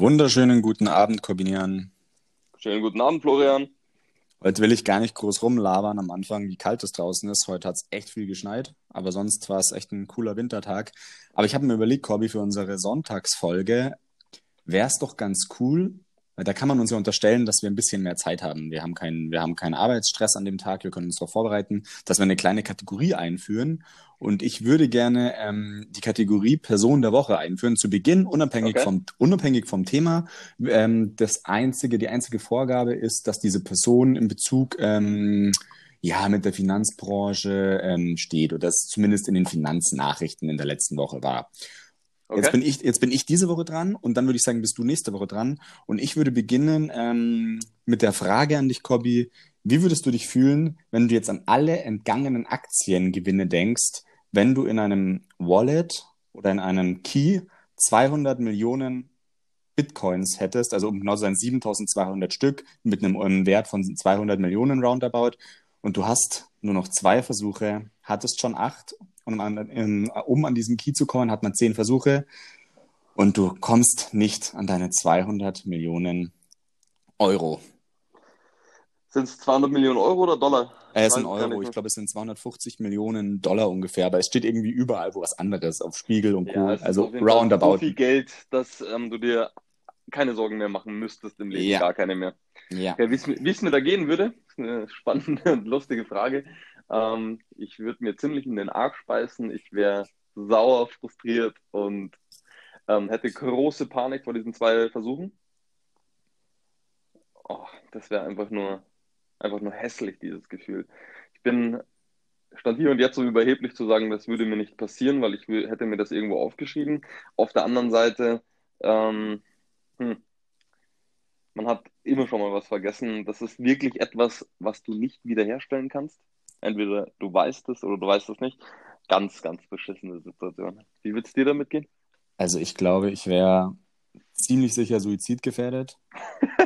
Wunderschönen guten Abend, Corbinian. Schönen guten Abend, Florian. Heute will ich gar nicht groß rumlabern am Anfang, wie kalt es draußen ist. Heute hat es echt viel geschneit, aber sonst war es echt ein cooler Wintertag. Aber ich habe mir überlegt, Corby, für unsere Sonntagsfolge wäre es doch ganz cool, weil da kann man uns ja unterstellen, dass wir ein bisschen mehr Zeit haben. Wir haben keinen, wir haben keinen Arbeitsstress an dem Tag, wir können uns darauf vorbereiten, dass wir eine kleine Kategorie einführen. Und ich würde gerne ähm, die Kategorie Person der Woche einführen, zu Beginn, unabhängig, Okay. vom, unabhängig vom Thema. Ähm, das einzige, die einzige Vorgabe ist, dass diese Person in Bezug ähm, ja, mit der Finanzbranche ähm, steht oder das zumindest in den Finanznachrichten in der letzten Woche war. Okay. Jetzt bin ich, jetzt bin ich diese Woche dran und dann würde ich sagen, bist du nächste Woche dran. Und ich würde beginnen ähm, mit der Frage an dich, Cobby. Wie würdest du dich fühlen, wenn du jetzt an alle entgangenen Aktiengewinne denkst, wenn du in einem Wallet oder in einem Key 200 Millionen Bitcoins hättest, also um genau zu sein 7200 Stück mit einem Wert von 200 Millionen roundabout und du hast nur noch zwei Versuche, hattest schon acht um an, in, um an diesen Key zu kommen, hat man zehn Versuche und du kommst nicht an deine 200 Millionen Euro. Sind es 200 Millionen Euro oder Dollar? Äh, es sind Euro, ich glaube, es sind 250 Millionen Dollar ungefähr, aber es steht irgendwie überall wo was anderes, auf Spiegel und Co. Ja, also roundabout. so viel Geld, dass ähm, du dir keine Sorgen mehr machen müsstest im Leben. Ja. Gar keine mehr. Ja. Ja, wie es mir, wie es mir da gehen würde, ist eine spannende und lustige Frage. Ähm, ich würde mir ziemlich in den Arsch speisen. Ich wäre sauer, frustriert und ähm, hätte große Panik vor diesen zwei Versuchen. Oh, das wäre einfach nur, einfach nur hässlich, dieses Gefühl. Ich bin, stand hier und jetzt so überheblich zu sagen, das würde mir nicht passieren, weil ich hätte mir das irgendwo aufgeschrieben. Auf der anderen Seite, ähm, hm, man hat immer schon mal was vergessen. Das ist wirklich etwas, was du nicht wiederherstellen kannst. Entweder du weißt es oder du weißt es nicht. Ganz, ganz beschissene Situation. Wie wird es dir damit gehen? Also ich glaube, ich wäre ziemlich sicher suizidgefährdet.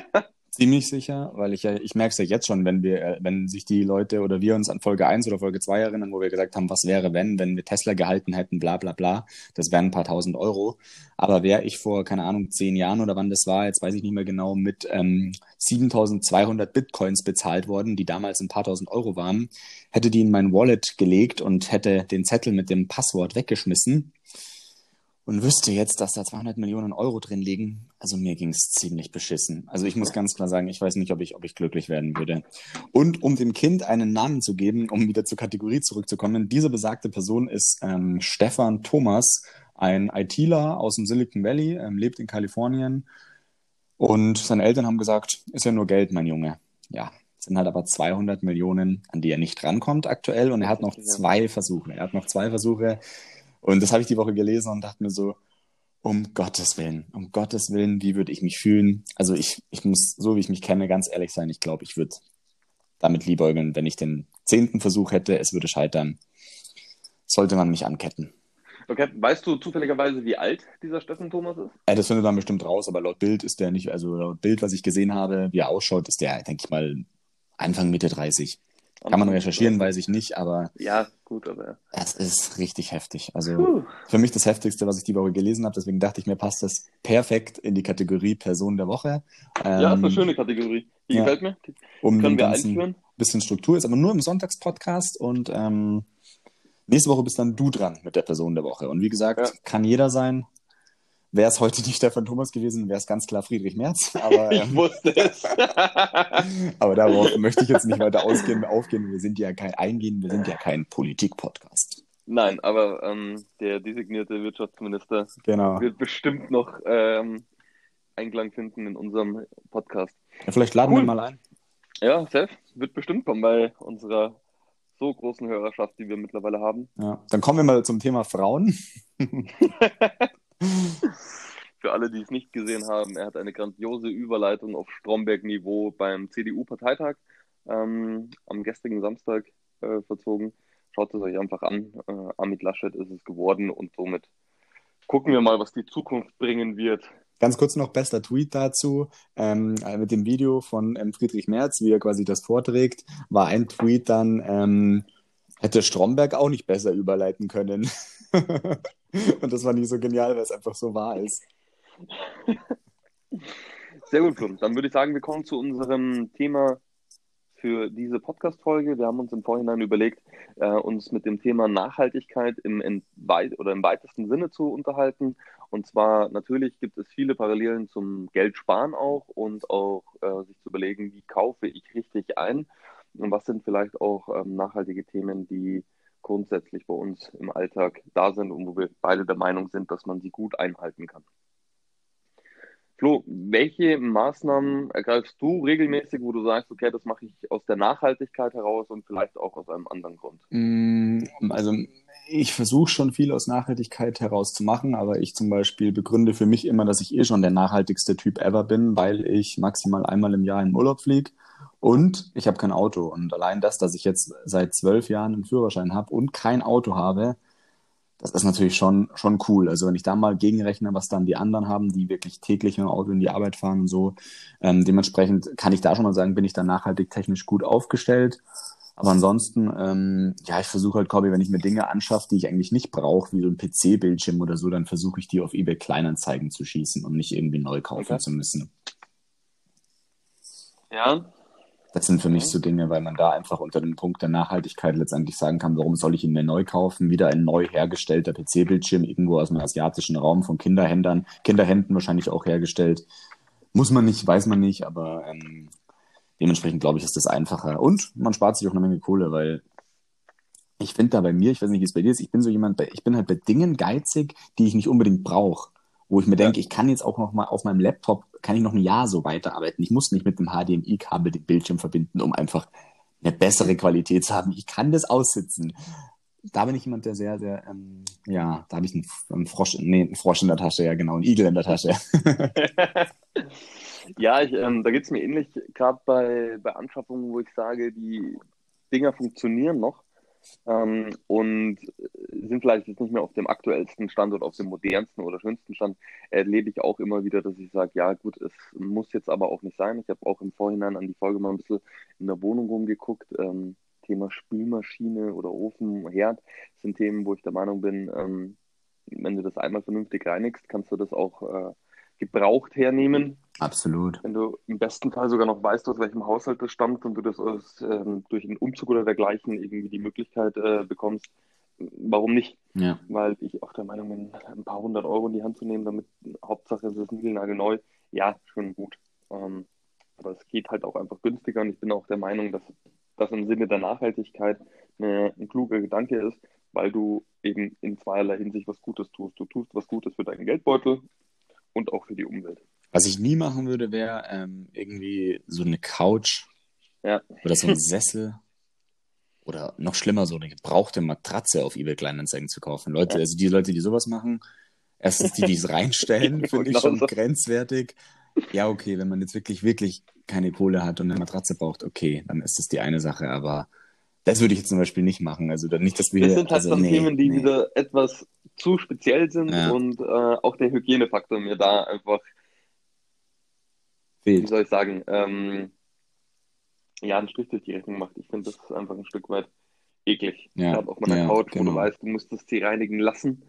Ziemlich sicher, weil ich ja, ich merke es ja jetzt schon, wenn wir, äh, wenn sich die Leute oder wir uns an Folge 1 oder Folge 2 erinnern, wo wir gesagt haben, was wäre, wenn, wenn wir Tesla gehalten hätten, bla bla bla, das wären ein paar tausend Euro. Aber wäre ich vor, keine Ahnung, zehn Jahren oder wann das war, jetzt weiß ich nicht mehr genau, mit ähm, 7200 Bitcoins bezahlt worden, die damals ein paar tausend Euro waren, hätte die in mein Wallet gelegt und hätte den Zettel mit dem Passwort weggeschmissen und wüsste jetzt, dass da 200 Millionen Euro drin liegen, also mir ging es ziemlich beschissen. Also ich muss ganz klar sagen, ich weiß nicht, ob ich, ob ich glücklich werden würde. Und um dem Kind einen Namen zu geben, um wieder zur Kategorie zurückzukommen, diese besagte Person ist ähm, Stefan Thomas, ein ITler aus dem Silicon Valley, ähm, lebt in Kalifornien und seine Eltern haben gesagt, ist ja nur Geld, mein Junge. Ja, sind halt aber 200 Millionen, an die er nicht rankommt aktuell und er hat noch zwei Versuche. Er hat noch zwei Versuche und das habe ich die Woche gelesen und dachte mir so, um Gottes Willen, um Gottes Willen, wie würde ich mich fühlen? Also ich, ich muss, so wie ich mich kenne, ganz ehrlich sein, ich glaube, ich würde damit liebäugeln, wenn ich den zehnten Versuch hätte, es würde scheitern, sollte man mich anketten. Okay, weißt du zufälligerweise, wie alt dieser Steffen Thomas ist? Äh, das findet man bestimmt raus, aber laut Bild ist der nicht, also laut Bild, was ich gesehen habe, wie er ausschaut, ist der, denke ich mal, Anfang, Mitte 30. Kann man recherchieren, weiß ich nicht, aber Ja, gut, aber. es ist richtig heftig. Also Puh. für mich das Heftigste, was ich die Woche gelesen habe, deswegen dachte ich mir, passt das perfekt in die Kategorie Person der Woche. Ja, ist Ähm, eine schöne Kategorie. Die ja. gefällt mir. Die um können wir einführen. bisschen Struktur ist, aber nur im Sonntagspodcast und ähm, nächste Woche bist dann du dran mit der Person der Woche. Und wie gesagt, Ja. kann jeder sein. Wäre es heute nicht Stefan Thomas gewesen, wäre es ganz klar Friedrich Merz. Aber, Ich ähm, wusste es. aber darauf möchte ich jetzt nicht weiter ausgehen, aufgehen. Wir sind ja kein Eingehen, wir sind ja kein Politik-Podcast. Nein, aber ähm, der designierte Wirtschaftsminister Genau. wird bestimmt noch ähm, Einklang finden in unserem Podcast. Ja, vielleicht laden wir Cool. ihn mal ein. Ja, Seth, wird bestimmt kommen bei unserer so großen Hörerschaft, die wir mittlerweile haben. Ja. Dann kommen wir mal zum Thema Frauen. Für alle, die es nicht gesehen haben, er hat eine grandiose Überleitung auf Stromberg-Niveau beim CDU-Parteitag ähm, am gestrigen Samstag äh, verzogen. Schaut es euch einfach an. Äh, Amit Laschet ist es geworden und somit gucken wir mal, was die Zukunft bringen wird. Ganz kurz noch bester Tweet dazu. Ähm, mit dem Video von ähm, Friedrich Merz, wie er quasi das vorträgt, war ein Tweet dann, ähm, hätte Stromberg auch nicht besser überleiten können. Und das war nicht so genial, weil es einfach so wahr ist. Sehr gut, Flo. Dann würde ich sagen, wir kommen zu unserem Thema für diese Podcast-Folge. Wir haben uns im Vorhinein überlegt, äh, uns mit dem Thema Nachhaltigkeit im, oder im weitesten Sinne zu unterhalten. Und zwar natürlich gibt es viele Parallelen zum Geldsparen auch und auch äh, sich zu überlegen, wie kaufe ich richtig ein und was sind vielleicht auch ähm, nachhaltige Themen, die grundsätzlich bei uns im Alltag da sind und wo wir beide der Meinung sind, dass man sie gut einhalten kann. Flo, welche Maßnahmen ergreifst du regelmäßig, wo du sagst, okay, das mache ich aus der Nachhaltigkeit heraus und vielleicht auch aus einem anderen Grund? Mm, also ich versuche schon viel aus Nachhaltigkeit heraus zu machen, aber ich zum Beispiel begründe für mich immer, dass ich eh schon der nachhaltigste Typ ever bin, weil ich maximal einmal im Jahr in Urlaub fliege und ich habe kein Auto. Und allein das, dass ich jetzt seit zwölf Jahren einen Führerschein habe und kein Auto habe, das ist natürlich schon, schon cool. Also wenn ich da mal gegenrechne, was dann die anderen haben, die wirklich täglich mit dem Auto in die Arbeit fahren und so, ähm, dementsprechend kann ich da schon mal sagen, bin ich da nachhaltig technisch gut aufgestellt. Aber ansonsten, ähm, ja, ich versuche halt, Corby, wenn ich mir Dinge anschaffe, die ich eigentlich nicht brauche, wie so ein PC-Bildschirm oder so, dann versuche ich die auf eBay Kleinanzeigen zu schießen und nicht irgendwie neu kaufen okay. zu müssen. Ja, das sind für mich so Dinge, weil man da einfach unter dem Punkt der Nachhaltigkeit letztendlich sagen kann, warum soll ich ihn mir neu kaufen? Wieder ein neu hergestellter PC-Bildschirm irgendwo aus dem asiatischen Raum von Kinderhändlern, Kinderhänden wahrscheinlich auch hergestellt. Muss man nicht, weiß man nicht, aber ähm, dementsprechend glaube ich, ist das einfacher. Und man spart sich auch eine Menge Kohle, weil ich finde da bei mir, ich weiß nicht, wie es bei dir ist, ich bin so jemand, ich bin halt bei Dingen geizig, die ich nicht unbedingt brauche wo ich mir denke, ich kann jetzt auch noch mal auf meinem Laptop, kann ich noch ein Jahr so weiterarbeiten. Ich muss nicht mit dem HDMI-Kabel den Bildschirm verbinden, um einfach eine bessere Qualität zu haben. Ich kann das aussitzen. Da bin ich jemand, der sehr, sehr, ähm, ja, da habe ich einen, einen, Frosch, nee, einen Frosch in der Tasche, ja genau, einen Igel in der Tasche. ja, ich, ähm, da geht es mir ähnlich, gerade bei, bei Anschaffungen, wo ich sage, die Dinger funktionieren noch, ähm, und sind vielleicht jetzt nicht mehr auf dem aktuellsten Stand oder auf dem modernsten oder schönsten Stand, erlebe ich auch immer wieder, dass ich sage, ja gut, es muss jetzt aber auch nicht sein. Ich habe auch im Vorhinein an die Folge mal ein bisschen in der Wohnung rumgeguckt. Ähm, Thema Spülmaschine oder Ofen, Herd sind Themen, wo ich der Meinung bin, ähm, wenn du das einmal vernünftig reinigst, kannst du das auch äh, gebraucht hernehmen. Absolut. Wenn du im besten Fall sogar noch weißt, aus welchem Haushalt das stammt und du das aus, ähm, durch einen Umzug oder dergleichen irgendwie die Möglichkeit äh, bekommst, warum nicht? Ja. Weil ich auch der Meinung bin, ein paar hundert Euro in die Hand zu nehmen, damit Hauptsache es ist neu, ja, schon gut. Ähm, aber es geht halt auch einfach günstiger und ich bin auch der Meinung, dass das im Sinne der Nachhaltigkeit eine, ein kluger Gedanke ist, weil du eben in zweierlei Hinsicht was Gutes tust. Du tust was Gutes für deinen Geldbeutel und auch für die Umwelt. Was ich nie machen würde, wäre ähm, irgendwie so eine Couch ja. oder so ein Sessel oder noch schlimmer, so eine gebrauchte Matratze auf eBay Kleinanzeigen zu kaufen. Leute, ja. also die Leute, die sowas machen, erstens die, die es reinstellen, finde ich schon grenzwertig. Ja, okay, wenn man jetzt wirklich, wirklich keine Kohle hat und eine Matratze braucht, okay, dann ist das die eine Sache, aber das würde ich jetzt zum Beispiel nicht machen. Also nicht, dass wir. Das sind halt also, dann nee, Themen, die nee. wieder etwas zu speziell sind ja. und äh, auch der Hygienefaktor mir da einfach, Fehlt. wie soll ich sagen, ähm, ja, einen Strich durch die Rechnung macht. Ich finde, das einfach ein Stück weit eklig. Ja. Gerade auf meiner ja, Couch, genau. wo du weißt, du musstest sie reinigen lassen.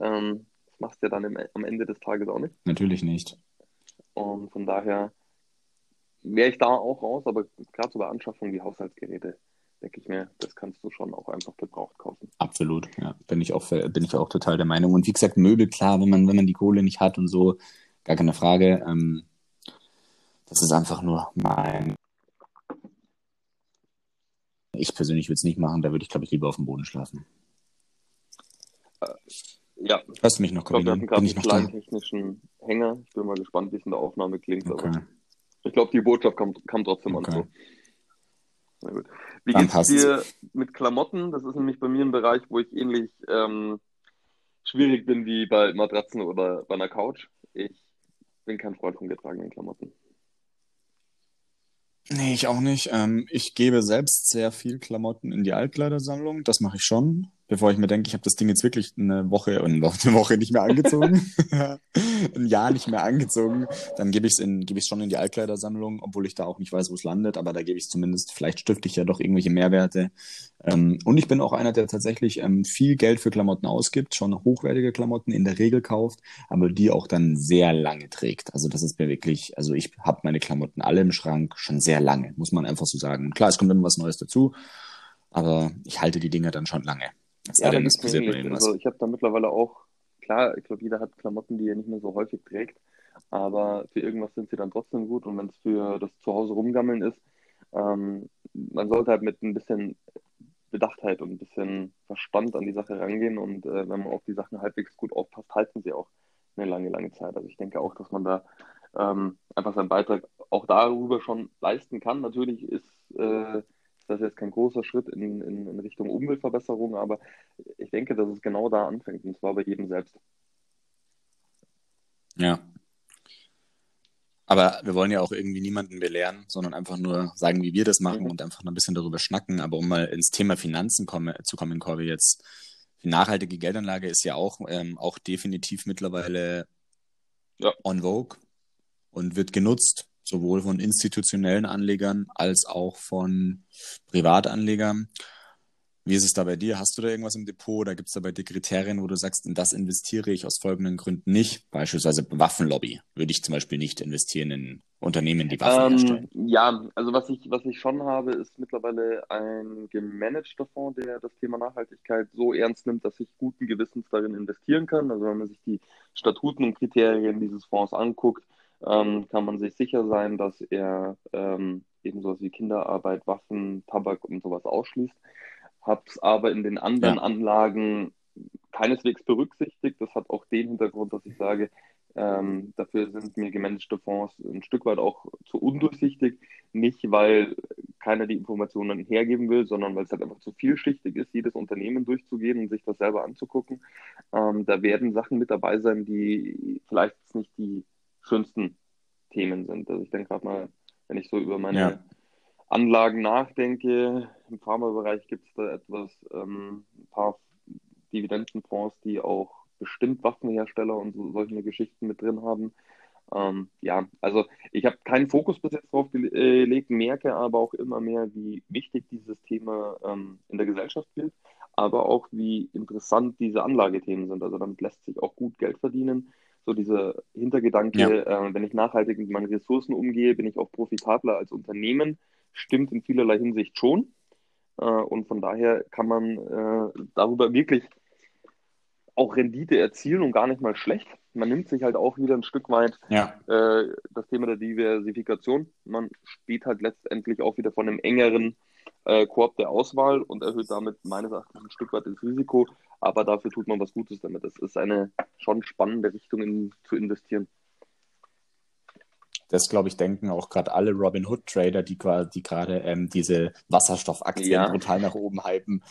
Ähm, das machst du ja dann im, am Ende des Tages auch nicht. Natürlich nicht. Und von daher wäre ich da auch raus, aber gerade so bei Anschaffung wie Haushaltsgeräte denke ich mir, das kannst du schon auch einfach gebraucht kaufen. Absolut, ja. Bin ich auch, bin ich auch total der Meinung. Und wie gesagt, Möbel, klar, wenn man, wenn man die Kohle nicht hat und so, gar keine Frage. Ähm, das ist einfach nur mein. Ich persönlich würde es nicht machen, da würde ich, glaube ich, lieber auf dem Boden schlafen. Äh, ja. Hörst du mich noch, Corinne? Ich glaube, wir hatten einen kleinen technischen Hänger. Ich bin mal gespannt, wie es in der Aufnahme klingt. Okay. Aber ich glaube, die Botschaft kam, kam trotzdem okay. an. So. Na gut. Wie geht es dir mit Klamotten? Das ist nämlich bei mir ein Bereich, wo ich ähnlich ähm, schwierig bin wie bei Matratzen oder bei einer Couch. Ich bin kein Freund von getragenen Klamotten. Nee, ich auch nicht. Ähm, ich gebe selbst sehr viel Klamotten in die Altkleidersammlung. Das mache ich schon. Bevor ich mir denke, ich habe das Ding jetzt wirklich eine Woche und eine Woche nicht mehr angezogen, ein Jahr nicht mehr angezogen, dann gebe ich es in, gebe ich schon in die Altkleidersammlung, obwohl ich da auch nicht weiß, wo es landet, aber da gebe ich es zumindest, vielleicht stifte ich ja doch irgendwelche Mehrwerte. Ähm, und ich bin auch einer, der tatsächlich ähm, viel Geld für Klamotten ausgibt, schon hochwertige Klamotten in der Regel kauft, aber die auch dann sehr lange trägt. Also das ist mir wirklich, also ich habe meine Klamotten alle im Schrank schon sehr lange, muss man einfach so sagen. Klar, es kommt immer was Neues dazu, aber ich halte die Dinge dann schon lange. Es ja, es passiert nur irgendwas. Also ich habe da mittlerweile auch, klar, ich glaube, jeder hat Klamotten, die er nicht mehr so häufig trägt, aber für irgendwas sind sie dann trotzdem gut und wenn es für das Zuhause rumgammeln ist, ähm, man sollte halt mit ein bisschen Bedachtheit und ein bisschen Verstand an die Sache rangehen und äh, wenn man auf die Sachen halbwegs gut aufpasst, halten sie auch eine lange, lange Zeit. Also ich denke auch, dass man da ähm, einfach seinen Beitrag auch darüber schon leisten kann. Natürlich ist äh, das ist jetzt kein großer Schritt in, in, in, Richtung Umweltverbesserung, aber ich denke, dass es genau da anfängt, und zwar bei jedem selbst. Ja. Aber wir wollen ja auch irgendwie niemanden belehren, sondern einfach nur sagen, wie wir das machen mhm. und einfach noch ein bisschen darüber schnacken. Aber um mal ins Thema Finanzen komme, zu kommen, Corby, jetzt, die nachhaltige Geldanlage ist ja auch, ähm, auch definitiv mittlerweile ja. on vogue und wird genutzt sowohl von institutionellen Anlegern als auch von Privatanlegern. Wie ist es da bei dir? Hast du da irgendwas im Depot oder gibt es da bei dir Kriterien, wo du sagst, in das investiere ich aus folgenden Gründen nicht? Beispielsweise Waffenlobby würde ich zum Beispiel nicht investieren in Unternehmen, die Waffen ähm, herstellen. Ja, also was ich, was ich schon habe, ist mittlerweile ein gemanagter Fonds, der das Thema Nachhaltigkeit so ernst nimmt, dass ich guten Gewissens darin investieren kann. Also wenn man sich die Statuten und Kriterien dieses Fonds anguckt, ähm, kann man sich sicher sein, dass er ähm, eben sowas wie Kinderarbeit, Waffen, Tabak und sowas ausschließt. Habe es aber in den anderen ja. Anlagen keineswegs berücksichtigt. Das hat auch den Hintergrund, dass ich sage, ähm, dafür sind mir gemanagte Fonds ein Stück weit auch zu undurchsichtig. Nicht, weil keiner die Informationen hergeben will, sondern weil es halt einfach zu vielschichtig ist, jedes Unternehmen durchzugehen und sich das selber anzugucken. Ähm, da werden Sachen mit dabei sein, die vielleicht nicht die schönsten Themen sind. Also ich denke gerade mal, wenn ich so über meine ja. Anlagen nachdenke, im Pharmabereich gibt es da etwas, ähm, ein paar Dividendenfonds, die auch bestimmt Waffenhersteller und so, solche Geschichten mit drin haben. Ähm, ja, also ich habe keinen Fokus bis jetzt drauf gelegt, merke aber auch immer mehr, wie wichtig dieses Thema ähm, in der Gesellschaft wird, aber auch wie interessant diese Anlagethemen sind. Also damit lässt sich auch gut Geld verdienen so dieser Hintergedanke, ja. äh, wenn ich nachhaltig mit meinen Ressourcen umgehe, bin ich auch profitabler als Unternehmen, stimmt in vielerlei Hinsicht schon. Äh, und von daher kann man äh, darüber wirklich auch Rendite erzielen und gar nicht mal schlecht. Man nimmt sich halt auch wieder ein Stück weit ja. Äh, das Thema der Diversifikation. Man steht halt letztendlich auch wieder von einem engeren äh, Korb der Auswahl und erhöht damit meines Erachtens ein Stück weit das Risiko. Aber dafür tut man was Gutes damit. Das ist eine schon spannende Richtung in, zu investieren. Das, glaube ich, denken auch gerade alle Robin-Hood-Trader, die, die gerade ähm, diese Wasserstoffaktien ja. brutal nach oben hypen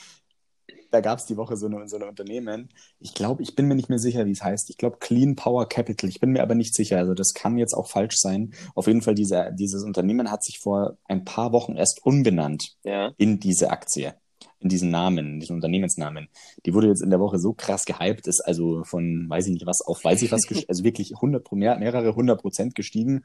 da gab es die Woche so eine, so eine Unternehmen. Ich glaube, ich bin mir nicht mehr sicher, wie es heißt. Ich glaube Clean Power Capital. Ich bin mir aber nicht sicher. Also das kann jetzt auch falsch sein. Auf jeden Fall, diese, dieses Unternehmen hat sich vor ein paar Wochen erst umbenannt ja. in diese Aktie in diesen Namen, in diesen Unternehmensnamen. Die wurde jetzt in der Woche so krass gehypt, ist also von, weiß ich nicht was, auf weiß ich was, also wirklich 100, mehrere hundert Prozent gestiegen.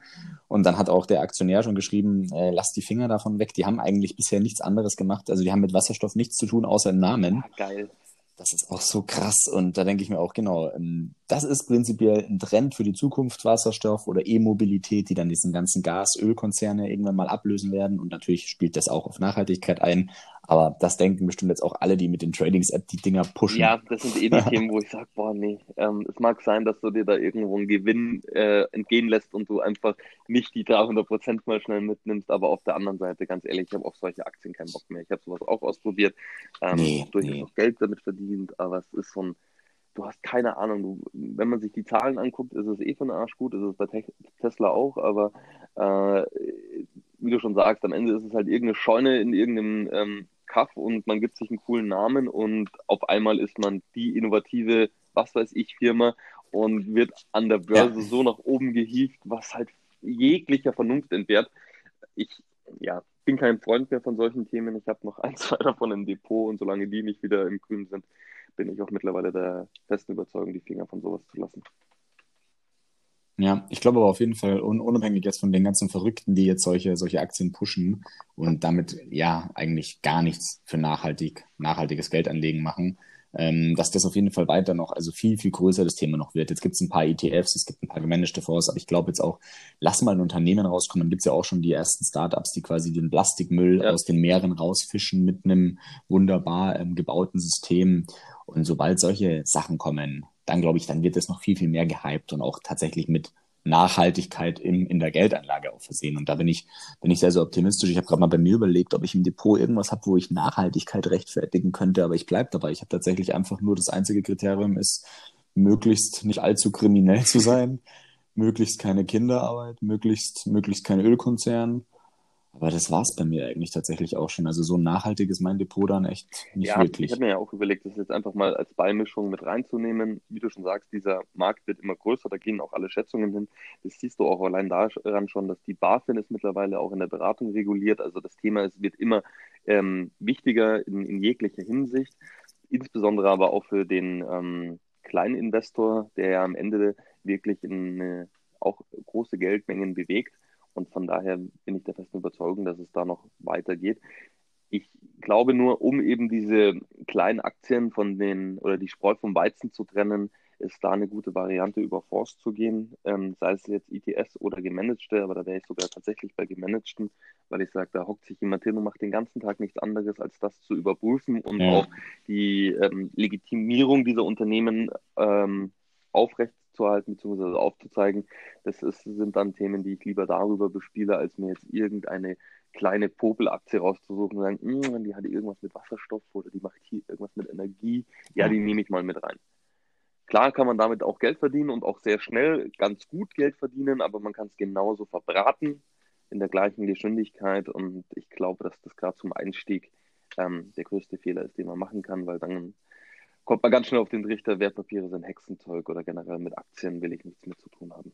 Und dann hat auch der Aktionär schon geschrieben, äh, lass die Finger davon weg. Die haben eigentlich bisher nichts anderes gemacht. Also die haben mit Wasserstoff nichts zu tun, außer Namen. Ja, geil. Das ist auch so krass. Und da denke ich mir auch, genau, ähm, das ist prinzipiell ein Trend für die Zukunft, Wasserstoff oder E-Mobilität, die dann diesen ganzen Gas-Ölkonzerne irgendwann mal ablösen werden. Und natürlich spielt das auch auf Nachhaltigkeit ein. Aber das denken bestimmt jetzt auch alle, die mit den Tradings-App die Dinger pushen. Ja, das sind eh die Themen, wo ich sage, boah, nee, ähm, es mag sein, dass du dir da irgendwo einen Gewinn äh, entgehen lässt und du einfach nicht die 300 Prozent mal schnell mitnimmst, aber auf der anderen Seite, ganz ehrlich, ich habe auf solche Aktien keinen Bock mehr. Ich habe sowas auch ausprobiert, ähm, nee, durchaus nee. auch Geld damit verdient, aber es ist so ein, du hast keine Ahnung, du, wenn man sich die Zahlen anguckt, ist es eh von Arsch gut, ist es bei Te Tesla auch, aber äh, wie du schon sagst, am Ende ist es halt irgendeine Scheune in irgendeinem ähm, Kaff und man gibt sich einen coolen Namen und auf einmal ist man die innovative, was weiß ich, Firma und wird an der Börse ja. so nach oben gehievt, was halt jeglicher Vernunft entbehrt. Ich, ja, bin kein Freund mehr von solchen Themen. Ich habe noch ein, zwei davon im Depot und solange die nicht wieder im Grün sind, bin ich auch mittlerweile der festen Überzeugung, die Finger von sowas zu lassen. Ja, ich glaube aber auf jeden Fall, un unabhängig jetzt von den ganzen Verrückten, die jetzt solche, solche Aktien pushen und damit ja eigentlich gar nichts für nachhaltig, nachhaltiges Geldanlegen machen, ähm, dass das auf jeden Fall weiter noch, also viel, viel größer das Thema noch wird. Jetzt gibt es ein paar ETFs, es gibt ein paar gemanagte Fonds, aber ich glaube jetzt auch, lass mal ein Unternehmen rauskommen, dann gibt es ja auch schon die ersten Startups, die quasi den Plastikmüll ja. aus den Meeren rausfischen mit einem wunderbar ähm, gebauten System. Und sobald solche Sachen kommen, dann glaube ich, dann wird es noch viel, viel mehr gehypt und auch tatsächlich mit Nachhaltigkeit in, in der Geldanlage auch versehen. Und da bin ich, bin ich sehr, sehr optimistisch. Ich habe gerade mal bei mir überlegt, ob ich im Depot irgendwas habe, wo ich Nachhaltigkeit rechtfertigen könnte, aber ich bleibe dabei. Ich habe tatsächlich einfach nur das einzige Kriterium ist, möglichst nicht allzu kriminell zu sein, möglichst keine Kinderarbeit, möglichst, möglichst kein Ölkonzern aber das war es bei mir eigentlich tatsächlich auch schon. Also so nachhaltig ist mein Depot dann echt nicht ja, wirklich. Ich habe mir ja auch überlegt, das jetzt einfach mal als Beimischung mit reinzunehmen. Wie du schon sagst, dieser Markt wird immer größer, da gehen auch alle Schätzungen hin. Das siehst du auch allein daran schon, dass die BaFin ist mittlerweile auch in der Beratung reguliert. Also das Thema ist, wird immer ähm, wichtiger in, in, jeglicher Hinsicht. Insbesondere aber auch für den ähm, kleinen Investor, der ja am Ende wirklich in äh, auch große Geldmengen bewegt und von daher bin ich der festen Überzeugung, dass es da noch weitergeht. Ich glaube nur, um eben diese kleinen Aktien von den oder die Spreu vom Weizen zu trennen, ist da eine gute Variante, über Fonds zu gehen, ähm, sei es jetzt ETS oder gemanagte, aber da wäre ich sogar tatsächlich bei gemanagten, weil ich sage, da hockt sich jemand hin und macht den ganzen Tag nichts anderes, als das zu überprüfen und ja. auch die ähm, Legitimierung dieser Unternehmen ähm, aufrecht aufzuhalten bzw. aufzuzeigen. Das ist, sind dann Themen, die ich lieber darüber bespiele, als mir jetzt irgendeine kleine Popelaktie rauszusuchen und sagen, hm, die hat irgendwas mit Wasserstoff oder die macht hier irgendwas mit Energie. Ja, die nehme ich mal mit rein. Klar kann man damit auch Geld verdienen und auch sehr schnell ganz gut Geld verdienen, aber man kann es genauso verbraten in der gleichen Geschwindigkeit und ich glaube, dass das gerade zum Einstieg ähm, der größte Fehler ist, den man machen kann, weil dann kommt man ganz schnell auf den Trichter, Wertpapiere sind Hexenzeug oder generell mit Aktien will ich nichts mehr zu tun haben.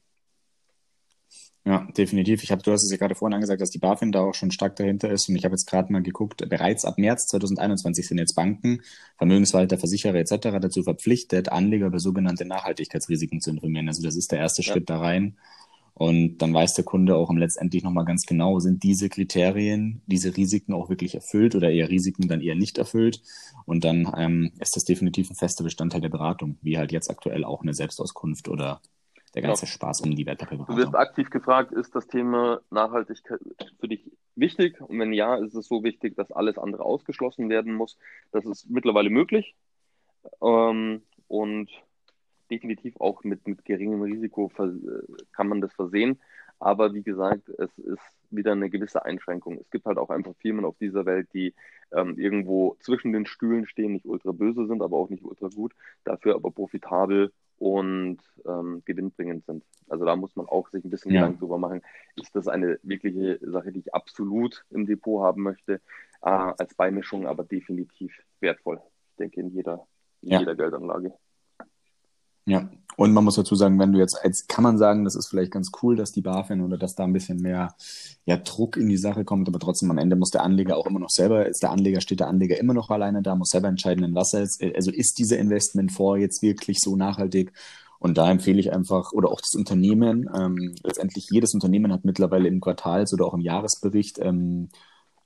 Ja, definitiv. Ich habe, du hast es ja gerade vorhin angesagt, dass die BaFin da auch schon stark dahinter ist. Und ich habe jetzt gerade mal geguckt, bereits ab März 2021 sind jetzt Banken, Vermögensverwalter, Versicherer etc. dazu verpflichtet, Anleger über sogenannte Nachhaltigkeitsrisiken zu informieren. Also das ist der erste ja. Schritt da rein. Und dann weiß der Kunde auch letztendlich nochmal ganz genau, sind diese Kriterien, diese Risiken auch wirklich erfüllt oder eher Risiken dann eher nicht erfüllt. Und dann ähm, ist das definitiv ein fester Bestandteil der Beratung, wie halt jetzt aktuell auch eine Selbstauskunft oder der ganze genau. Spaß um die Wertpapierberatung. Du wirst aktiv gefragt, ist das Thema Nachhaltigkeit für dich wichtig? Und wenn ja, ist es so wichtig, dass alles andere ausgeschlossen werden muss. Das ist mittlerweile möglich. Ähm, und definitiv auch mit, mit geringem Risiko kann man das versehen. Aber wie gesagt, es ist wieder eine gewisse Einschränkung. Es gibt halt auch einfach Firmen auf dieser Welt, die ähm, irgendwo zwischen den Stühlen stehen, nicht ultra böse sind, aber auch nicht ultra gut, dafür aber profitabel und ähm, gewinnbringend sind. Also da muss man auch sich ein bisschen ja. Gedanken drüber machen, ist das eine wirkliche Sache, die ich absolut im Depot haben möchte, äh, als Beimischung, aber definitiv wertvoll. Ich denke in jeder, in ja. jeder Geldanlage. Ja, und man muss dazu sagen, wenn du jetzt, jetzt kann man sagen, das ist vielleicht ganz cool, dass die BaFin oder dass da ein bisschen mehr ja, Druck in die Sache kommt, aber trotzdem am Ende muss der Anleger auch immer noch selber, ist der Anleger, steht der Anleger immer noch alleine da, muss selber entscheiden, in was er jetzt, also ist dieser Investmentfonds jetzt wirklich so nachhaltig? Und da empfehle ich einfach, oder auch das Unternehmen, ähm, letztendlich jedes Unternehmen hat mittlerweile im Quartals- oder auch im Jahresbericht ähm,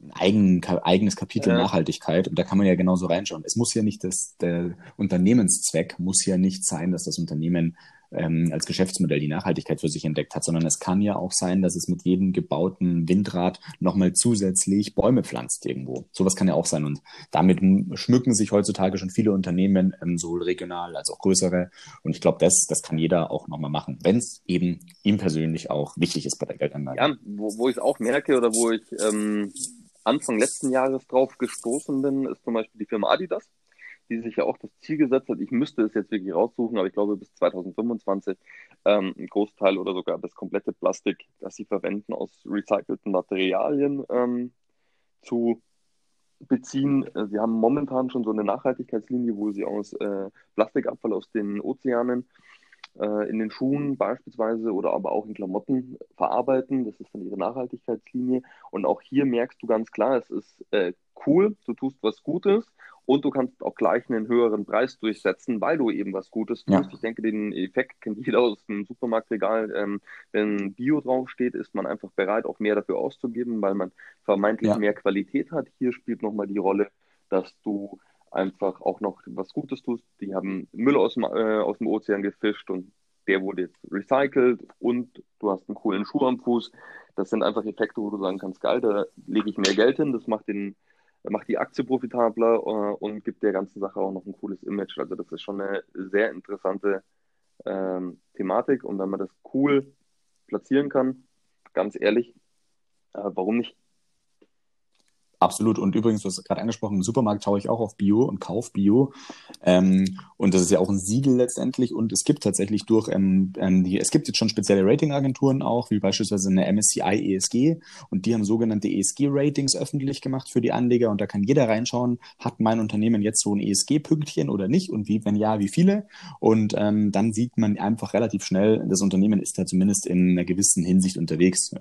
ein eigen, eigenes Kapitel ja. Nachhaltigkeit und da kann man ja genauso reinschauen. Es muss ja nicht das, der Unternehmenszweck muss ja nicht sein, dass das Unternehmen ähm, als Geschäftsmodell die Nachhaltigkeit für sich entdeckt hat, sondern es kann ja auch sein, dass es mit jedem gebauten Windrad nochmal zusätzlich Bäume pflanzt irgendwo. Sowas kann ja auch sein und damit schmücken sich heutzutage schon viele Unternehmen, ähm, sowohl regional als auch größere und ich glaube, das, das kann jeder auch nochmal machen, wenn es eben ihm persönlich auch wichtig ist bei der Geldanlage. Ja, wo, wo ich es auch merke oder wo ich ähm Anfang letzten Jahres drauf gestoßen bin, ist zum Beispiel die Firma Adidas, die sich ja auch das Ziel gesetzt hat, ich müsste es jetzt wirklich raussuchen, aber ich glaube bis 2025 ähm, ein Großteil oder sogar das komplette Plastik, das sie verwenden, aus recycelten Materialien ähm, zu beziehen. Äh, sie haben momentan schon so eine Nachhaltigkeitslinie, wo sie aus äh, Plastikabfall aus den Ozeanen äh, in den Schuhen beispielsweise oder aber auch in Klamotten verarbeiten. Das ist dann ihre Nachhaltigkeitslinie. Und auch hier merkst du ganz klar, es ist äh, cool, du tust was Gutes und du kannst auch gleich einen höheren Preis durchsetzen, weil du eben was Gutes tust. Ja. Ich denke, den Effekt kennt jeder aus dem Supermarktregal. Ähm, wenn Bio draufsteht, ist man einfach bereit, auch mehr dafür auszugeben, weil man vermeintlich ja. mehr Qualität hat. Hier spielt nochmal die Rolle, dass du einfach auch noch was Gutes tust. Die haben Müll aus dem, äh, aus dem Ozean gefischt und der wurde jetzt recycelt und du hast einen coolen Schuh am Fuß. Das sind einfach Effekte, wo du sagen kannst, geil, da lege ich mehr Geld hin, das macht den macht die Aktie profitabler äh, und gibt der ganzen Sache auch noch ein cooles Image. Also das ist schon eine sehr interessante ähm, Thematik und wenn man das cool platzieren kann, ganz ehrlich, äh, warum nicht? Absolut. Und übrigens, du hast gerade angesprochen, im Supermarkt schaue ich auch auf Bio und kaufe Bio. Ähm, und das ist ja auch ein Siegel letztendlich. Und es gibt tatsächlich durch, ähm, ähm die, es gibt jetzt schon spezielle Ratingagenturen auch, wie beispielsweise eine MSCI ESG. Und die haben sogenannte ESG-Ratings öffentlich gemacht für die Anleger. Und da kann jeder reinschauen, hat mein Unternehmen jetzt so ein ESG-Pünktchen oder nicht? Und wie, wenn ja, wie viele? Und ähm, dann sieht man einfach relativ schnell, das Unternehmen ist da zumindest in einer gewissen Hinsicht unterwegs.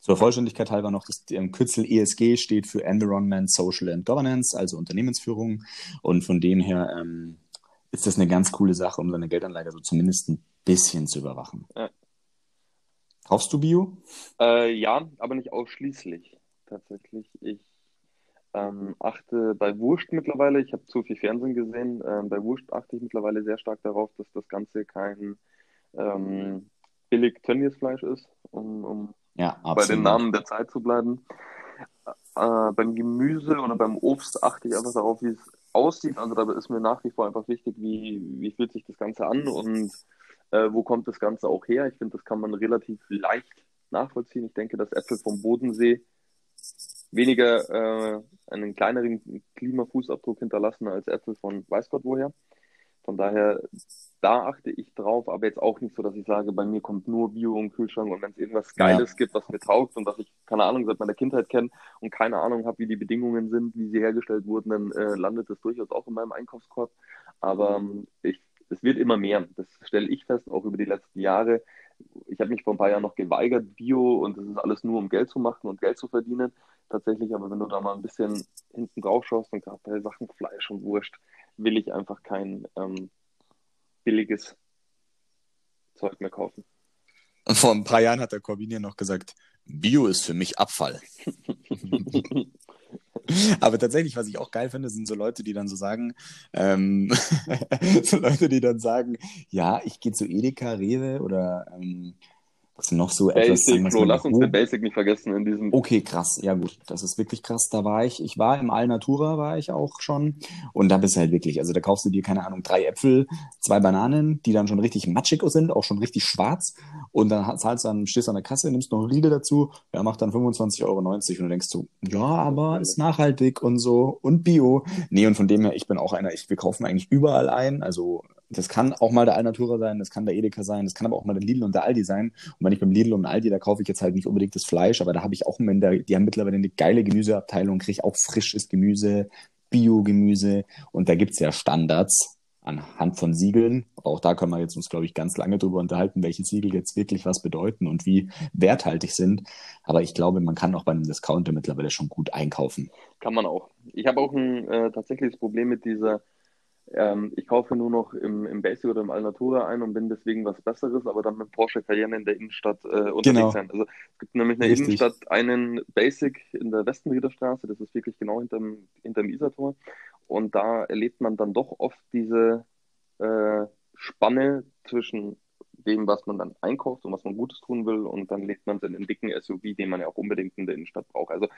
Zur Vollständigkeit halber noch, das ähm, Kürzel ESG steht für Environment, Social and Governance, also Unternehmensführung. Und von dem her ähm, ist das eine ganz coole Sache, um seine Geldanlage so zumindest ein bisschen zu überwachen. Ja. Kaufst du Bio? Äh, ja, aber nicht ausschließlich tatsächlich. Ich ähm, achte bei Wurst mittlerweile, ich habe zu viel Fernsehen gesehen, ähm, bei Wurst achte ich mittlerweile sehr stark darauf, dass das Ganze kein ähm, billig Tönniesfleisch ist, um, um ja, bei den Namen der Zeit zu bleiben. Äh, beim Gemüse oder beim Obst achte ich einfach darauf, wie es aussieht. Also da ist mir nach wie vor einfach wichtig, wie, wie fühlt sich das Ganze an und äh, wo kommt das Ganze auch her. Ich finde, das kann man relativ leicht nachvollziehen. Ich denke, dass Äpfel vom Bodensee weniger äh, einen kleineren Klimafußabdruck hinterlassen als Äpfel von weiß Gott woher. Von daher da achte ich drauf, aber jetzt auch nicht so, dass ich sage, bei mir kommt nur Bio im Kühlschrank und wenn es irgendwas Geiles ja. gibt, was mir taugt und was ich, keine Ahnung, seit meiner Kindheit kenne und keine Ahnung habe, wie die Bedingungen sind, wie sie hergestellt wurden, dann äh, landet das durchaus auch in meinem Einkaufskorb. Aber ähm, ich, es wird immer mehr. Das stelle ich fest, auch über die letzten Jahre. Ich habe mich vor ein paar Jahren noch geweigert, Bio und das ist alles nur, um Geld zu machen und Geld zu verdienen. Tatsächlich, aber wenn du da mal ein bisschen hinten drauf schaust und gerade bei Sachen Fleisch und Wurst, will ich einfach kein ähm, billiges Zeug mehr kaufen. Vor ein paar Jahren hat der Corbin ja noch gesagt, Bio ist für mich Abfall. Aber tatsächlich, was ich auch geil finde, sind so Leute, die dann so sagen, ähm, so Leute, die dann sagen, ja, ich gehe zu Edeka, Rewe oder ähm, was noch so Basic, etwas sagen, Bro, lass uns den Basic nicht vergessen in diesem. Okay, krass. Ja, gut. Das ist wirklich krass. Da war ich, ich war im Alnatura, war ich auch schon. Und da bist du halt wirklich, also da kaufst du dir, keine Ahnung, drei Äpfel, zwei Bananen, die dann schon richtig matschig sind, auch schon richtig schwarz. Und dann zahlst du dann, stehst du an der Kasse, nimmst noch einen Riegel dazu, ja, macht dann 25,90 Euro. Und du denkst so, ja, aber ist nachhaltig und so und bio. Nee, und von dem her, ich bin auch einer, ich, wir kaufen eigentlich überall ein. Also das kann auch mal der Alnatura sein, das kann der Edeka sein, das kann aber auch mal der Lidl und der Aldi sein. Und wenn ich beim Lidl und Aldi, da kaufe ich jetzt halt nicht unbedingt das Fleisch, aber da habe ich auch, der, die haben mittlerweile eine geile Gemüseabteilung, kriege auch frisches Gemüse, Bio-Gemüse und da gibt's ja Standards anhand von Siegeln. Auch da können wir jetzt uns, glaube ich, ganz lange drüber unterhalten, welche Siegel jetzt wirklich was bedeuten und wie werthaltig sind. Aber ich glaube, man kann auch bei einem Discounter mittlerweile schon gut einkaufen. Kann man auch. Ich habe auch ein äh, tatsächliches Problem mit dieser ähm, ich kaufe nur noch im, im Basic oder im Alnatura ein und bin deswegen was Besseres, aber dann mit Porsche Cayenne in der Innenstadt äh, unterwegs genau. sein. Also es gibt nämlich in der Richtig. Innenstadt einen Basic in der Westenriederstraße, das ist wirklich genau hinterm, hinterm Isartor. Und da erlebt man dann doch oft diese äh, Spanne zwischen dem, was man dann einkauft und was man Gutes tun will, und dann legt man es in einen dicken SUV, den man ja auch unbedingt in der Innenstadt braucht. Also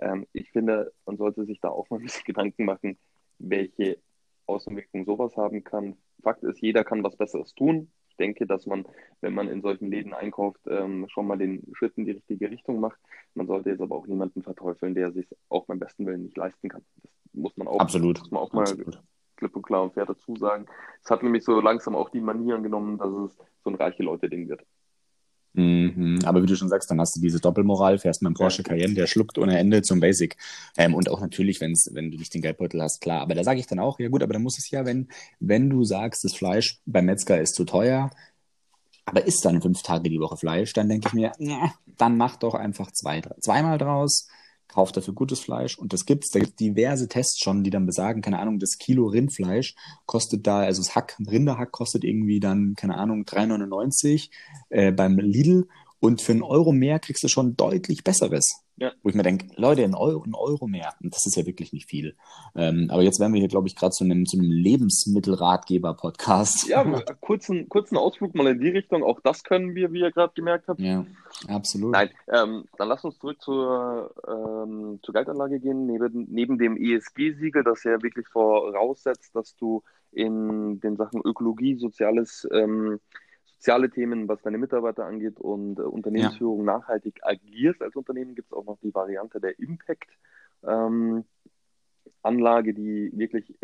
ähm, ich finde, man sollte sich da auch mal ein bisschen Gedanken machen, welche Außenwirkung sowas haben kann. Fakt ist, jeder kann was Besseres tun. Ich denke, dass man, wenn man in solchen Läden einkauft, ähm, schon mal den Schritt in die richtige Richtung macht. Man sollte jetzt aber auch niemanden verteufeln, der sich auch beim besten Willen nicht leisten kann. Das muss man auch, Absolut. Muss man auch mal Absolut. klipp und klar und fair dazu sagen. Es hat nämlich so langsam auch die Manieren genommen, dass es so ein reiche Leute-Ding wird. Mhm, aber wie du schon sagst, dann hast du diese Doppelmoral, fährst mit dem Porsche Cayenne, der schluckt ohne Ende zum Basic. Ähm, und auch natürlich, wenn's, wenn du nicht den Geldbeutel hast, klar. Aber da sage ich dann auch, ja gut, aber dann muss es ja, wenn, wenn du sagst, das Fleisch beim Metzger ist zu teuer, aber isst dann fünf Tage die Woche Fleisch, dann denke ich mir, ja, dann mach doch einfach zwei, drei, zweimal draus, kauf dafür gutes Fleisch und das gibt's. Da gibt diverse Tests schon, die dann besagen, keine Ahnung, das Kilo Rindfleisch kostet da, also das Hack, Rinderhack kostet irgendwie dann, keine Ahnung, 3,99 äh, beim Lidl und für einen Euro mehr kriegst du schon deutlich besseres. Ja. Wo ich mir denke, Leute, ein Euro, ein Euro mehr. Und das ist ja wirklich nicht viel. Ähm, aber jetzt wären wir hier, glaube ich, gerade zu einem, zu einem Lebensmittelratgeber-Podcast. Ja, kurzen, kurzen Ausflug mal in die Richtung. Auch das können wir, wie ihr gerade gemerkt habt. Ja, absolut. Nein, ähm, dann lass uns zurück zur, ähm, zur Geldanlage gehen. Neben, neben dem ESG-Siegel, das ja wirklich voraussetzt, dass du in den Sachen Ökologie, Soziales, ähm, soziale Themen, was deine Mitarbeiter angeht und äh, Unternehmensführung ja. nachhaltig agierst als Unternehmen, gibt es auch noch die Variante der Impact-Anlage, ähm, die wirklich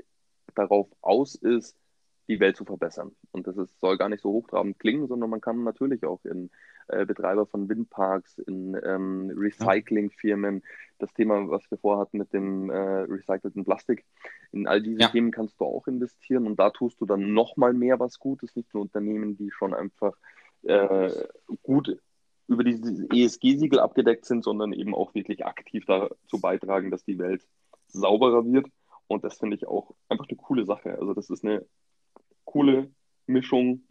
darauf aus ist, die Welt zu verbessern. Und das ist, soll gar nicht so hochtrabend klingen, sondern man kann natürlich auch in äh, Betreiber von Windparks, in ähm, Recyclingfirmen, das Thema, was wir vorhatten mit dem äh, recycelten Plastik, in all diese ja. Themen kannst du auch investieren und da tust du dann nochmal mehr was Gutes, nicht nur Unternehmen, die schon einfach äh, gut über dieses ESG-Siegel abgedeckt sind, sondern eben auch wirklich aktiv dazu beitragen, dass die Welt sauberer wird. Und das finde ich auch einfach eine coole Sache. Also das ist eine coole Mischung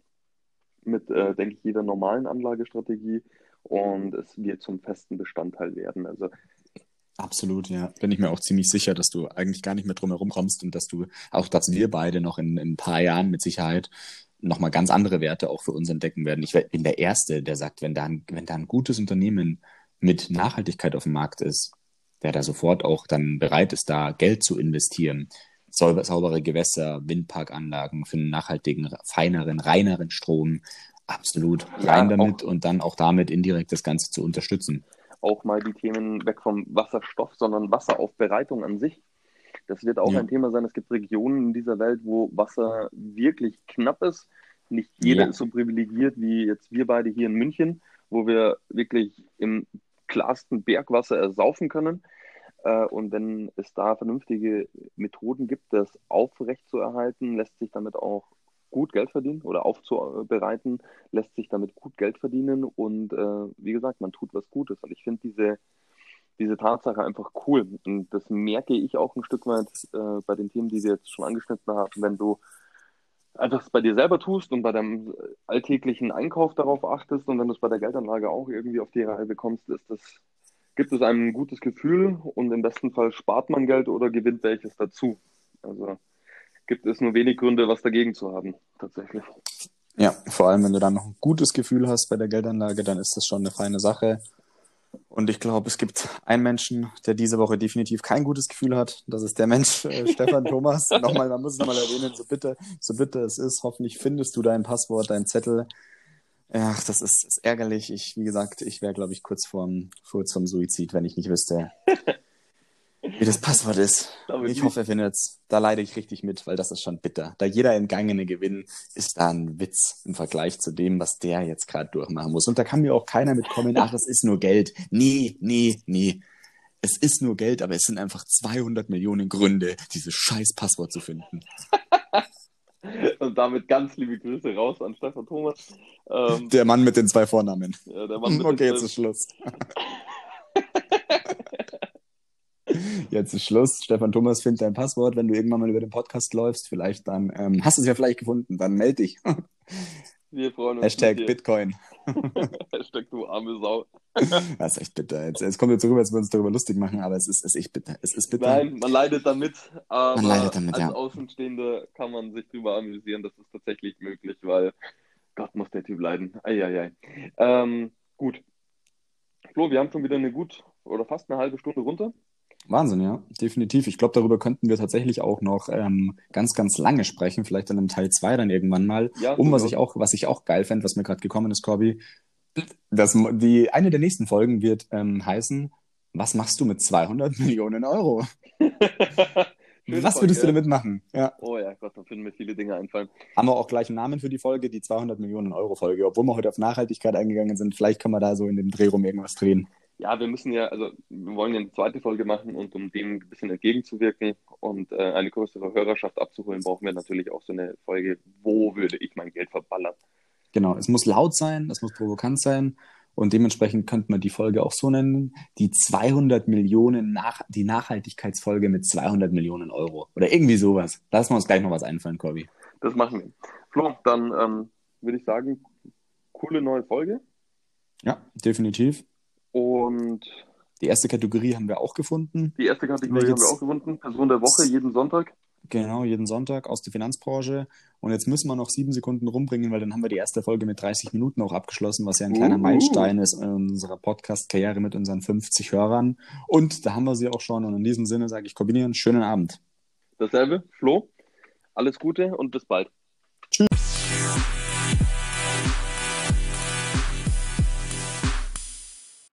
mit, äh, denke ich, jeder normalen Anlagestrategie und es wird zum festen Bestandteil werden. Also Absolut, ja. Bin ich mir auch ziemlich sicher, dass du eigentlich gar nicht mehr drum herum kommst und dass du, auch dass wir beide noch in, in ein paar Jahren mit Sicherheit nochmal ganz andere Werte auch für uns entdecken werden. Ich bin der Erste, der sagt, wenn da ein, wenn da ein gutes Unternehmen mit Nachhaltigkeit auf dem Markt ist, der da sofort auch dann bereit ist, da Geld zu investieren, saubere Gewässer, Windparkanlagen für einen nachhaltigen, feineren, reineren Strom. Absolut. Rein ja, damit und dann auch damit indirekt das Ganze zu unterstützen. Auch mal die Themen weg vom Wasserstoff, sondern Wasseraufbereitung an sich. Das wird auch ja. ein Thema sein. Es gibt Regionen in dieser Welt, wo Wasser wirklich knapp ist. Nicht jeder ja. ist so privilegiert wie jetzt wir beide hier in München, wo wir wirklich im klarsten Bergwasser ersaufen können. Äh, und wenn es da vernünftige Methoden gibt, das aufrechtzuerhalten, lässt sich damit auch gut Geld verdienen oder aufzubereiten, lässt sich damit gut Geld verdienen. Und äh, wie gesagt, man tut was Gutes. Und ich finde diese, diese Tatsache einfach cool. Und das merke ich auch ein Stück weit äh, bei den Themen, die wir jetzt schon angeschnitten haben. Wenn du einfach es bei dir selber tust und bei deinem alltäglichen Einkauf darauf achtest und wenn du es bei der Geldanlage auch irgendwie auf die Reihe bekommst, ist das gibt es einem ein gutes Gefühl und im besten Fall spart man Geld oder gewinnt welches dazu. Also gibt es nur wenig Gründe, was dagegen zu haben, tatsächlich. Ja, vor allem, wenn du dann noch ein gutes Gefühl hast bei der Geldanlage, dann ist das schon eine feine Sache. Und ich glaube, es gibt einen Menschen, der diese Woche definitiv kein gutes Gefühl hat. Das ist der Mensch, äh, Stefan Thomas. nochmal, man muss es nochmal erwähnen, so bitte, so bitte es ist. Hoffentlich findest du dein Passwort, dein Zettel. Ja, das ist, ist ärgerlich. Ich, wie gesagt, ich wäre, glaube ich, kurz vorm, kurz vorm Suizid, wenn ich nicht wüsste, wie das Passwort ist. Ich hoffe, er findet es. Da leide ich richtig mit, weil das ist schon bitter. Da jeder entgangene Gewinn ist da ein Witz im Vergleich zu dem, was der jetzt gerade durchmachen muss. Und da kann mir auch keiner mitkommen, ach, es ist nur Geld. Nee, nee, nee. Es ist nur Geld, aber es sind einfach 200 Millionen Gründe, dieses scheiß Passwort zu finden. Und damit ganz liebe Grüße raus an Stefan Thomas. Ähm, der Mann mit den zwei Vornamen. Ja, okay, jetzt ist Schluss. jetzt ist Schluss. Stefan Thomas findet dein Passwort. Wenn du irgendwann mal über den Podcast läufst, vielleicht dann, ähm, hast du es ja vielleicht gefunden, dann melde dich. Wir freuen uns. Hashtag Bitcoin. Hashtag du arme Sau. Das ist echt bitter. Jetzt, jetzt kommt jetzt rüber, als würden wir uns darüber lustig machen, aber es ist, es ist echt bitter. Es ist bitter. Nein, man leidet damit, man leidet damit, als ja. Außenstehende kann man sich drüber amüsieren. Das ist tatsächlich möglich, weil Gott muss der Typ leiden. Eieiei. Ähm, gut. Flo, wir haben schon wieder eine gut oder fast eine halbe Stunde runter. Wahnsinn, ja, definitiv. Ich glaube, darüber könnten wir tatsächlich auch noch ähm, ganz, ganz lange sprechen, vielleicht dann im Teil 2 dann irgendwann mal. Ja, um was ich auch, was ich auch geil fände, was mir gerade gekommen ist, Corby, das, die, eine der nächsten Folgen wird ähm, heißen, was machst du mit 200 Millionen Euro? Was Folge, würdest du ja. damit machen? Ja. Oh ja, Gott, da würden mir viele Dinge einfallen. Haben wir auch gleich einen Namen für die Folge, die 200 Millionen Euro Folge. Obwohl wir heute auf Nachhaltigkeit eingegangen sind, vielleicht kann man da so in dem Dreh rum irgendwas drehen. Ja, wir müssen ja, also wir wollen ja eine zweite Folge machen und um dem ein bisschen entgegenzuwirken und äh, eine größere Hörerschaft abzuholen, brauchen wir natürlich auch so eine Folge, wo würde ich mein Geld verballern? Genau, es muss laut sein, es muss provokant sein und dementsprechend könnte man die Folge auch so nennen, die 200 Millionen, nach, die Nachhaltigkeitsfolge mit 200 Millionen Euro oder irgendwie sowas. Lassen wir uns gleich noch was einfallen, Corby. Das machen wir. Flo, dann ähm, würde ich sagen, coole neue Folge Ja, definitiv. Und Die erste Kategorie haben wir auch gefunden. die erste Kategorie Jetzt- haben wir auch gefunden. Person der Woche, jeden Sonntag. Genau, jeden Sonntag aus der Finanzbranche. Und jetzt müssen wir noch sieben Sekunden rumbringen, weil dann haben wir die erste Folge mit 30 Minuten auch abgeschlossen, was ja ein kleiner Uh. Meilenstein ist in unserer Podcast-Karriere mit unseren 50 Hörern. Und da haben wir sie auch schon. Und in diesem Sinne sage ich kombinieren, schönen Abend. Dasselbe, Flo. Alles Gute und bis bald.